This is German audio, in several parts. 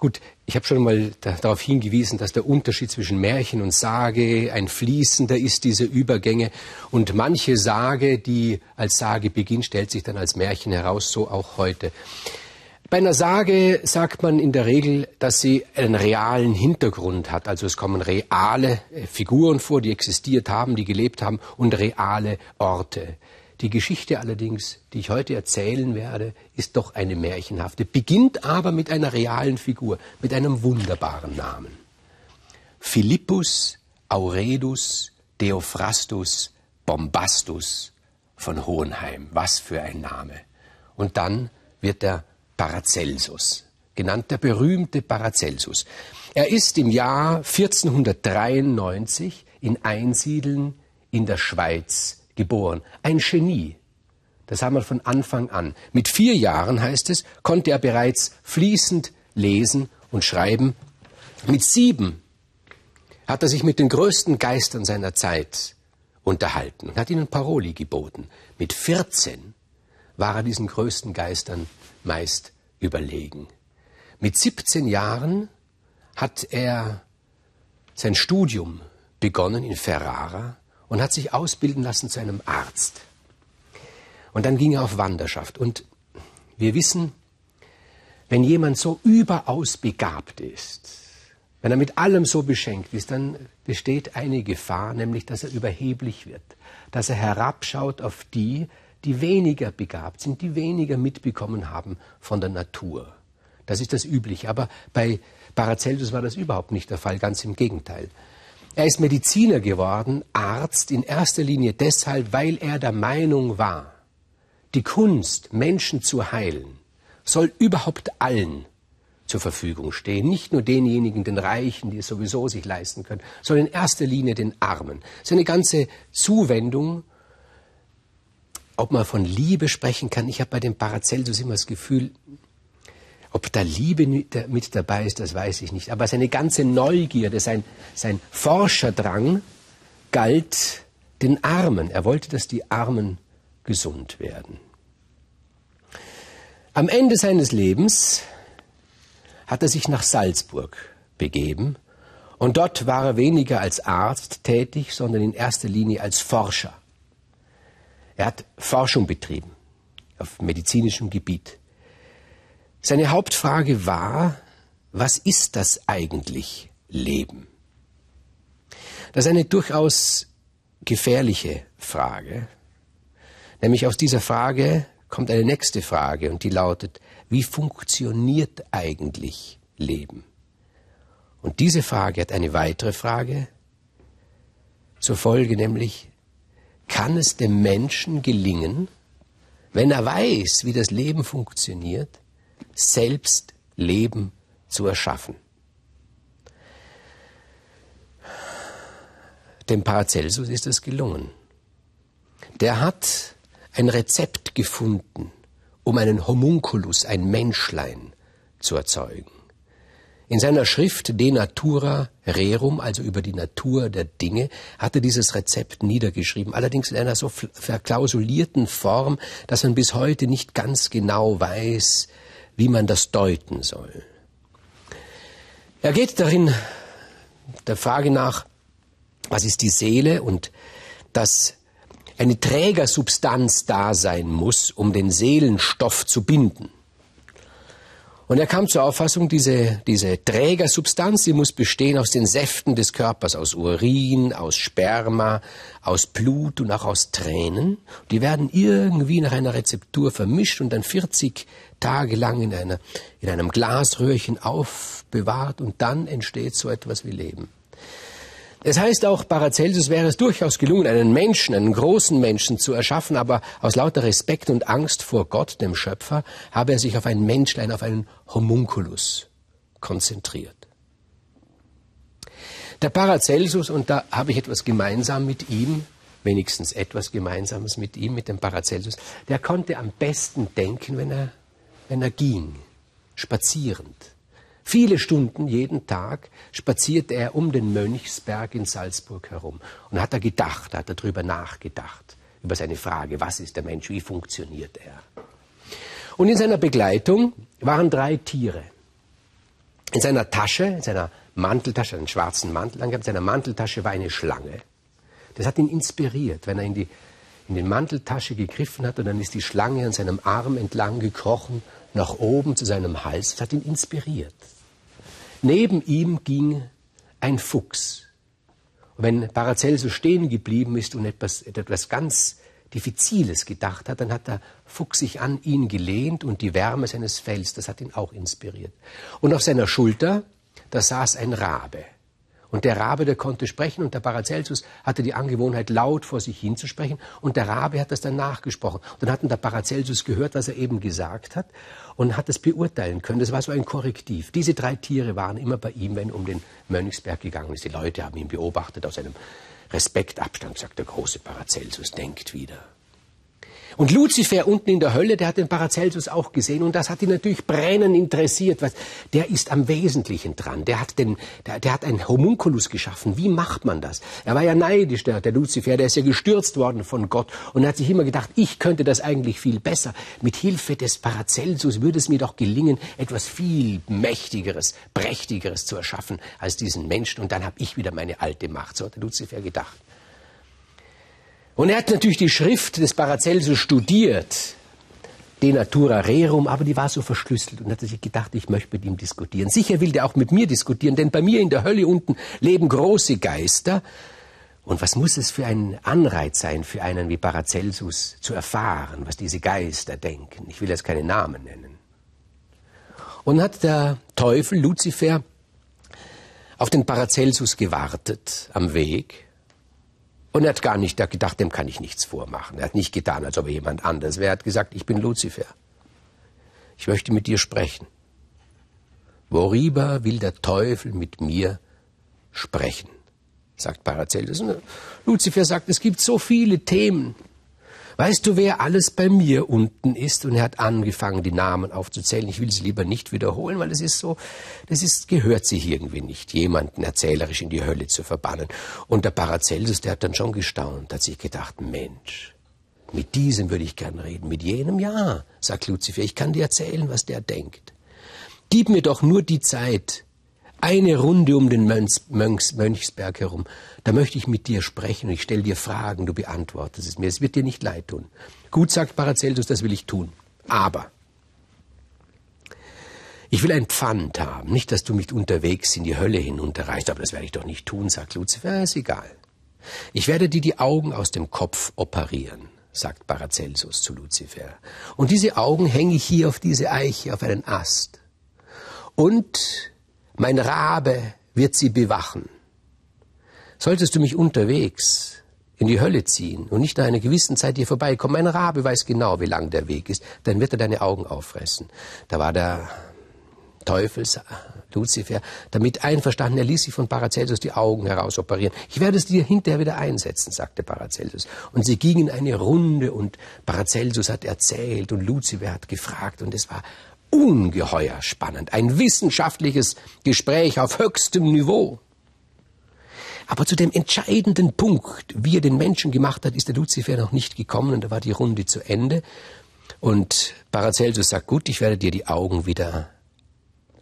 Gut, ich habe schon mal da, darauf hingewiesen, dass der Unterschied zwischen Märchen und Sage ein fließender ist, diese Übergänge. Und manche Sage, die als Sage beginnt, stellt sich dann als Märchen heraus, so auch heute. Bei einer Sage sagt man in der Regel, dass sie einen realen Hintergrund hat. Also es kommen reale Figuren vor, die existiert haben, die gelebt haben und reale Orte. Die Geschichte allerdings, die ich heute erzählen werde, ist doch eine märchenhafte, beginnt aber mit einer realen Figur, mit einem wunderbaren Namen. Philippus Auredus Theophrastus Bombastus von Hohenheim. Was für ein Name. Und dann wird er Paracelsus, genannt der berühmte Paracelsus. Er ist im Jahr 1493 in Einsiedeln in der Schweiz geboren. Ein Genie. Das haben wir von Anfang an. Mit vier Jahren, heißt es, konnte er bereits fließend lesen und schreiben. Mit sieben hat er sich mit den größten Geistern seiner Zeit unterhalten und hat ihnen Paroli geboten. Mit 14 war er diesen größten Geistern meist überlegen. Mit 17 Jahren hat er sein Studium begonnen in Ferrara und hat sich ausbilden lassen zu einem Arzt. Und dann ging er auf Wanderschaft. Und wir wissen, wenn jemand so überaus begabt ist, wenn er mit allem so beschenkt ist, dann besteht eine Gefahr, nämlich dass er überheblich wird, dass er herabschaut auf die, die weniger begabt sind, die weniger mitbekommen haben von der Natur. Das ist das Übliche. Aber bei Paracelsus war das überhaupt nicht der Fall, ganz im Gegenteil. Er ist Mediziner geworden, Arzt in erster Linie deshalb, weil er der Meinung war, die Kunst, Menschen zu heilen, soll überhaupt allen zur Verfügung stehen. Nicht nur denjenigen, den Reichen, die es sowieso sich leisten können, sondern in erster Linie den Armen. Seine ganze Zuwendung ob man von Liebe sprechen kann. Ich habe bei dem Paracelsus immer das Gefühl, ob da Liebe mit dabei ist, das weiß ich nicht. Aber seine ganze Neugierde, sein, sein Forscherdrang galt den Armen. Er wollte, dass die Armen gesund werden. Am Ende seines Lebens hat er sich nach Salzburg begeben und dort war er weniger als Arzt tätig, sondern in erster Linie als Forscher. Er hat Forschung betrieben auf medizinischem Gebiet. Seine Hauptfrage war, was ist das eigentlich Leben? Das ist eine durchaus gefährliche Frage. Nämlich aus dieser Frage kommt eine nächste Frage und die lautet, wie funktioniert eigentlich Leben? Und diese Frage hat eine weitere Frage zur Folge, nämlich, kann es dem Menschen gelingen, wenn er weiß, wie das Leben funktioniert, selbst Leben zu erschaffen. Dem Paracelsus ist es gelungen. Der hat ein Rezept gefunden, um einen Homunculus, ein Menschlein, zu erzeugen. In seiner Schrift De Natura Rerum, also über die Natur der Dinge, hat er dieses Rezept niedergeschrieben, allerdings in einer so verklausulierten Form, dass man bis heute nicht ganz genau weiß, wie man das deuten soll. Er geht darin der Frage nach, was ist die Seele und dass eine Trägersubstanz da sein muss, um den Seelenstoff zu binden. Und er kam zur Auffassung, diese, diese Trägersubstanz, die muss bestehen aus den Säften des Körpers, aus Urin, aus Sperma, aus Blut und auch aus Tränen. Die werden irgendwie nach einer Rezeptur vermischt und dann 40 Tage lang in, einer, in einem Glasröhrchen aufbewahrt und dann entsteht so etwas wie Leben. Es heißt auch, Paracelsus wäre es durchaus gelungen, einen Menschen, einen großen Menschen zu erschaffen, aber aus lauter Respekt und Angst vor Gott, dem Schöpfer, habe er sich auf ein Menschlein, auf einen Homunculus konzentriert. Der Paracelsus, und da habe ich etwas gemeinsam mit ihm, wenigstens etwas Gemeinsames mit ihm, mit dem Paracelsus, der konnte am besten denken, wenn er, wenn er ging, spazierend. Viele Stunden jeden Tag spazierte er um den Mönchsberg in Salzburg herum und hat er gedacht, hat er darüber nachgedacht, über seine Frage, was ist der Mensch, wie funktioniert er. Und in seiner Begleitung waren drei Tiere. In seiner Tasche, in seiner Manteltasche, einen schwarzen Mantel angehabt, in seiner Manteltasche war eine Schlange. Das hat ihn inspiriert, wenn er in die, in die Manteltasche gegriffen hat und dann ist die Schlange an seinem Arm entlang gekrochen, nach oben zu seinem Hals. Das hat ihn inspiriert. Neben ihm ging ein Fuchs. Und wenn Paracelsus stehen geblieben ist und etwas, etwas ganz Diffiziles gedacht hat, dann hat der Fuchs sich an ihn gelehnt und die Wärme seines Fells, das hat ihn auch inspiriert. Und auf seiner Schulter, da saß ein Rabe. Und der Rabe, der konnte sprechen und der Paracelsus hatte die Angewohnheit, laut vor sich hinzusprechen und der Rabe hat das dann nachgesprochen. Und dann hat der Paracelsus gehört, was er eben gesagt hat und hat es beurteilen können. Das war so ein Korrektiv. Diese drei Tiere waren immer bei ihm, wenn um den Mönchsberg gegangen ist. Die Leute haben ihn beobachtet aus einem Respektabstand, sagt der große Paracelsus, denkt wieder. Und Luzifer unten in der Hölle, der hat den Paracelsus auch gesehen und das hat ihn natürlich brennend interessiert. Was, der ist am Wesentlichen dran. Der hat, den, der, der hat einen Homunculus geschaffen. Wie macht man das? Er war ja neidisch, der, der Luzifer, der ist ja gestürzt worden von Gott und hat sich immer gedacht, ich könnte das eigentlich viel besser. Mit Hilfe des Paracelsus würde es mir doch gelingen, etwas viel Mächtigeres, Prächtigeres zu erschaffen als diesen Menschen und dann habe ich wieder meine alte Macht. So hat der Luzifer gedacht. Und er hat natürlich die Schrift des Paracelsus studiert, De Natura Rerum, aber die war so verschlüsselt und hat sich gedacht, ich möchte mit ihm diskutieren. Sicher will der auch mit mir diskutieren, denn bei mir in der Hölle unten leben große Geister. Und was muss es für ein Anreiz sein, für einen wie Paracelsus zu erfahren, was diese Geister denken? Ich will jetzt keine Namen nennen. Und hat der Teufel, Luzifer, auf den Paracelsus gewartet am Weg und er hat gar nicht gedacht, dem kann ich nichts vormachen. Er hat nicht getan, als ob er jemand anders wäre. Er hat gesagt, ich bin Luzifer. Ich möchte mit dir sprechen. Worüber will der Teufel mit mir sprechen? sagt Paracelsus. Und Luzifer sagt, es gibt so viele Themen. Weißt du, wer alles bei mir unten ist? Und er hat angefangen, die Namen aufzuzählen. Ich will sie lieber nicht wiederholen, weil es ist so, das ist, gehört sich irgendwie nicht, jemanden erzählerisch in die Hölle zu verbannen. Und der Paracelsus, der hat dann schon gestaunt, hat sich gedacht, Mensch, mit diesem würde ich gern reden, mit jenem ja, sagt Luzifer, ich kann dir erzählen, was der denkt. Gib mir doch nur die Zeit, eine Runde um den Mönchs, Mönchs, Mönchsberg herum. Da möchte ich mit dir sprechen und ich stelle dir Fragen, du beantwortest es mir. Es wird dir nicht leid tun. Gut, sagt Paracelsus, das will ich tun. Aber ich will ein Pfand haben. Nicht, dass du mich unterwegs in die Hölle hinunterreichst, aber das werde ich doch nicht tun, sagt Luzifer. Ist egal. Ich werde dir die Augen aus dem Kopf operieren, sagt Paracelsus zu Luzifer. Und diese Augen hänge ich hier auf diese Eiche, auf einen Ast. Und mein Rabe wird sie bewachen. Solltest du mich unterwegs in die Hölle ziehen und nicht nach einer gewissen Zeit hier vorbeikommen, mein Rabe weiß genau, wie lang der Weg ist, dann wird er deine Augen auffressen. Da war der Teufel, Luzifer, damit einverstanden, er ließ sich von Paracelsus die Augen herausoperieren. Ich werde es dir hinterher wieder einsetzen, sagte Paracelsus. Und sie gingen eine Runde und Paracelsus hat erzählt und Luzifer hat gefragt und es war ungeheuer spannend. Ein wissenschaftliches Gespräch auf höchstem Niveau. Aber zu dem entscheidenden Punkt, wie er den Menschen gemacht hat, ist der Luzifer noch nicht gekommen und da war die Runde zu Ende. Und Paracelsus sagt, gut, ich werde dir die Augen wieder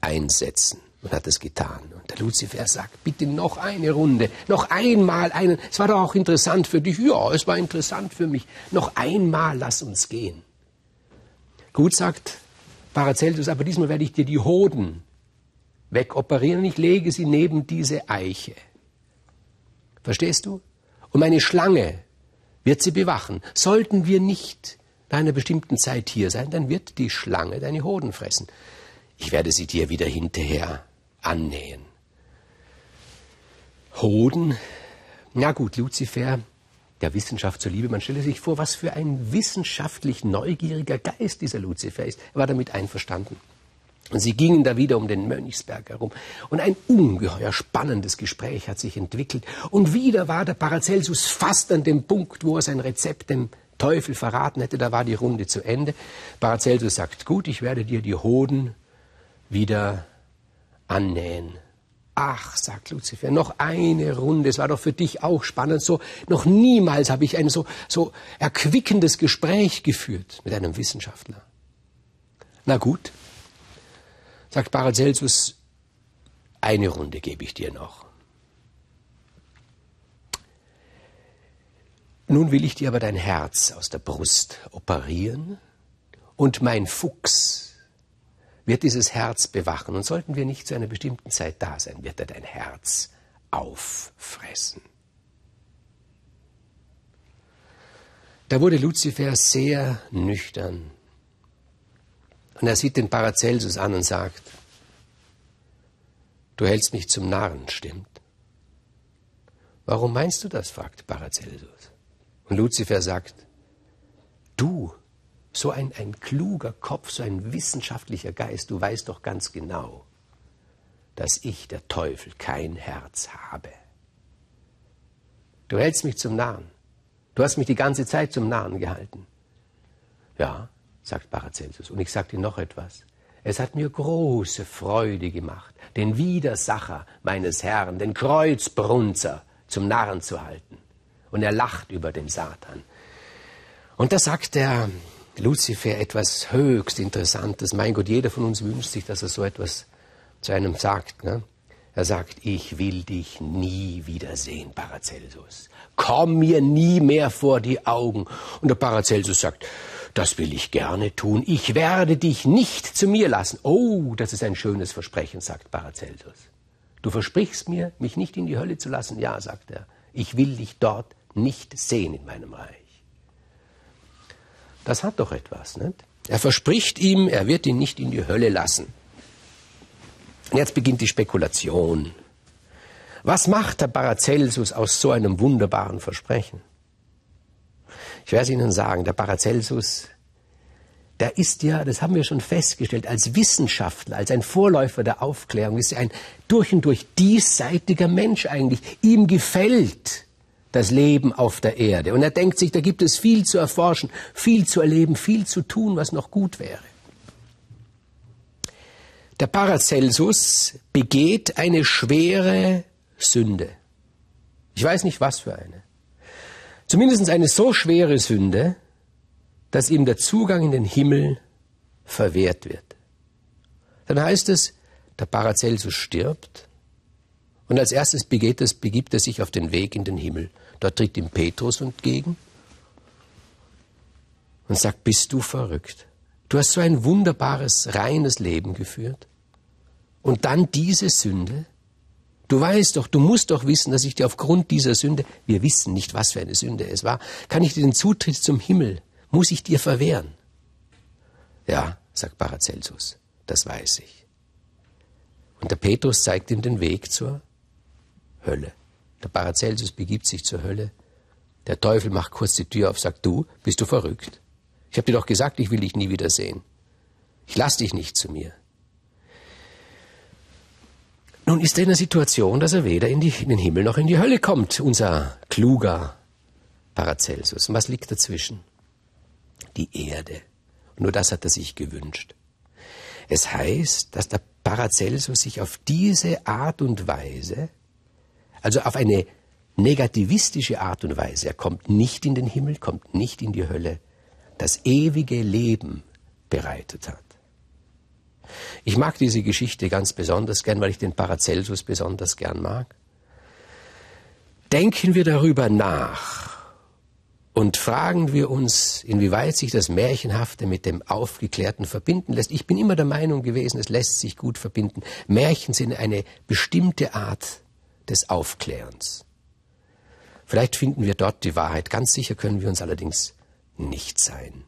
einsetzen. Und hat es getan. Und der Luzifer sagt, bitte noch eine Runde, noch einmal einen. Es war doch auch interessant für dich. Ja, es war interessant für mich. Noch einmal lass uns gehen. Gut, sagt Paracelsus, aber diesmal werde ich dir die Hoden wegoperieren und ich lege sie neben diese Eiche. Verstehst du? Und meine Schlange wird sie bewachen. Sollten wir nicht nach einer bestimmten Zeit hier sein, dann wird die Schlange deine Hoden fressen. Ich werde sie dir wieder hinterher annähen. Hoden? Na gut, Luzifer der Wissenschaft zuliebe. Man stelle sich vor, was für ein wissenschaftlich neugieriger Geist dieser Luzifer ist. Er war damit einverstanden. Und sie gingen da wieder um den Mönchsberg herum. Und ein ungeheuer spannendes Gespräch hat sich entwickelt. Und wieder war der Paracelsus fast an dem Punkt, wo er sein Rezept dem Teufel verraten hätte. Da war die Runde zu Ende. Paracelsus sagt, gut, ich werde dir die Hoden wieder annähen. Ach, sagt Luzifer, noch eine Runde, es war doch für dich auch spannend. So, noch niemals habe ich ein so, so erquickendes Gespräch geführt mit einem Wissenschaftler. Na gut, sagt Paracelsus, Eine Runde gebe ich dir noch. Nun will ich dir aber dein Herz aus der Brust operieren und mein Fuchs wird dieses Herz bewachen. Und sollten wir nicht zu einer bestimmten Zeit da sein, wird er dein Herz auffressen. Da wurde Luzifer sehr nüchtern. Und er sieht den Paracelsus an und sagt, du hältst mich zum Narren, stimmt? Warum meinst du das? fragt Paracelsus. Und Luzifer sagt, du, so ein, ein kluger Kopf, so ein wissenschaftlicher Geist, du weißt doch ganz genau, dass ich, der Teufel, kein Herz habe. Du hältst mich zum Narren. Du hast mich die ganze Zeit zum Narren gehalten. Ja, sagt Paracelsus. Und ich sage dir noch etwas. Es hat mir große Freude gemacht, den Widersacher meines Herrn, den Kreuzbrunzer, zum Narren zu halten. Und er lacht über den Satan. Und da sagt der Luzifer etwas höchst Interessantes. Mein Gott, jeder von uns wünscht sich, dass er so etwas zu einem sagt. Ne? Er sagt, ich will dich nie wiedersehen, Paracelsus. Komm mir nie mehr vor die Augen. Und der Paracelsus sagt, das will ich gerne tun. Ich werde dich nicht zu mir lassen. Oh, das ist ein schönes Versprechen, sagt Paracelsus. Du versprichst mir, mich nicht in die Hölle zu lassen? Ja, sagt er. Ich will dich dort nicht sehen in meinem Reich. Das hat doch etwas, nicht? Er verspricht ihm, er wird ihn nicht in die Hölle lassen. Und jetzt beginnt die Spekulation. Was macht der Paracelsus aus so einem wunderbaren Versprechen? Ich werde es Ihnen sagen, der Paracelsus, der ist ja, das haben wir schon festgestellt, als Wissenschaftler, als ein Vorläufer der Aufklärung, ist er ein durch und durch diesseitiger Mensch eigentlich. Ihm gefällt das Leben auf der Erde. Und er denkt sich, da gibt es viel zu erforschen, viel zu erleben, viel zu tun, was noch gut wäre. Der Paracelsus begeht eine schwere Sünde. Ich weiß nicht, was für eine. Zumindest eine so schwere Sünde, dass ihm der Zugang in den Himmel verwehrt wird. Dann heißt es, der Paracelsus stirbt und als erstes begeht es, begibt er sich auf den Weg in den Himmel. Dort tritt ihm Petrus entgegen und sagt, bist du verrückt? Du hast so ein wunderbares, reines Leben geführt. Und dann diese Sünde. Du weißt doch, du musst doch wissen, dass ich dir aufgrund dieser Sünde, wir wissen nicht, was für eine Sünde es war, kann ich dir den Zutritt zum Himmel, muss ich dir verwehren. Ja, sagt Paracelsus, das weiß ich. Und der Petrus zeigt ihm den Weg zur Hölle. Der Paracelsus begibt sich zur Hölle. Der Teufel macht kurz die Tür auf, sagt, du, bist du verrückt? Ich habe dir doch gesagt, ich will dich nie wiedersehen. Ich lass dich nicht zu mir. Nun ist er in der Situation, dass er weder in, die, in, den Himmel noch in die Hölle kommt, unser kluger Paracelsus. Und was liegt dazwischen? Die Erde. Nur das hat er sich gewünscht. Es heißt, dass der Paracelsus sich auf diese Art und Weise, also auf eine negativistische Art und Weise, er kommt nicht in den Himmel, kommt nicht in die Hölle, das ewige Leben bereitet hat. Ich mag diese Geschichte ganz besonders gern, weil ich den Paracelsus besonders gern mag. Denken wir darüber nach und fragen wir uns, inwieweit sich das Märchenhafte mit dem Aufgeklärten verbinden lässt. Ich bin immer der Meinung gewesen, es lässt sich gut verbinden. Märchen sind eine bestimmte Art des Aufklärens. Vielleicht finden wir dort die Wahrheit. Ganz sicher können wir uns allerdings nicht sein.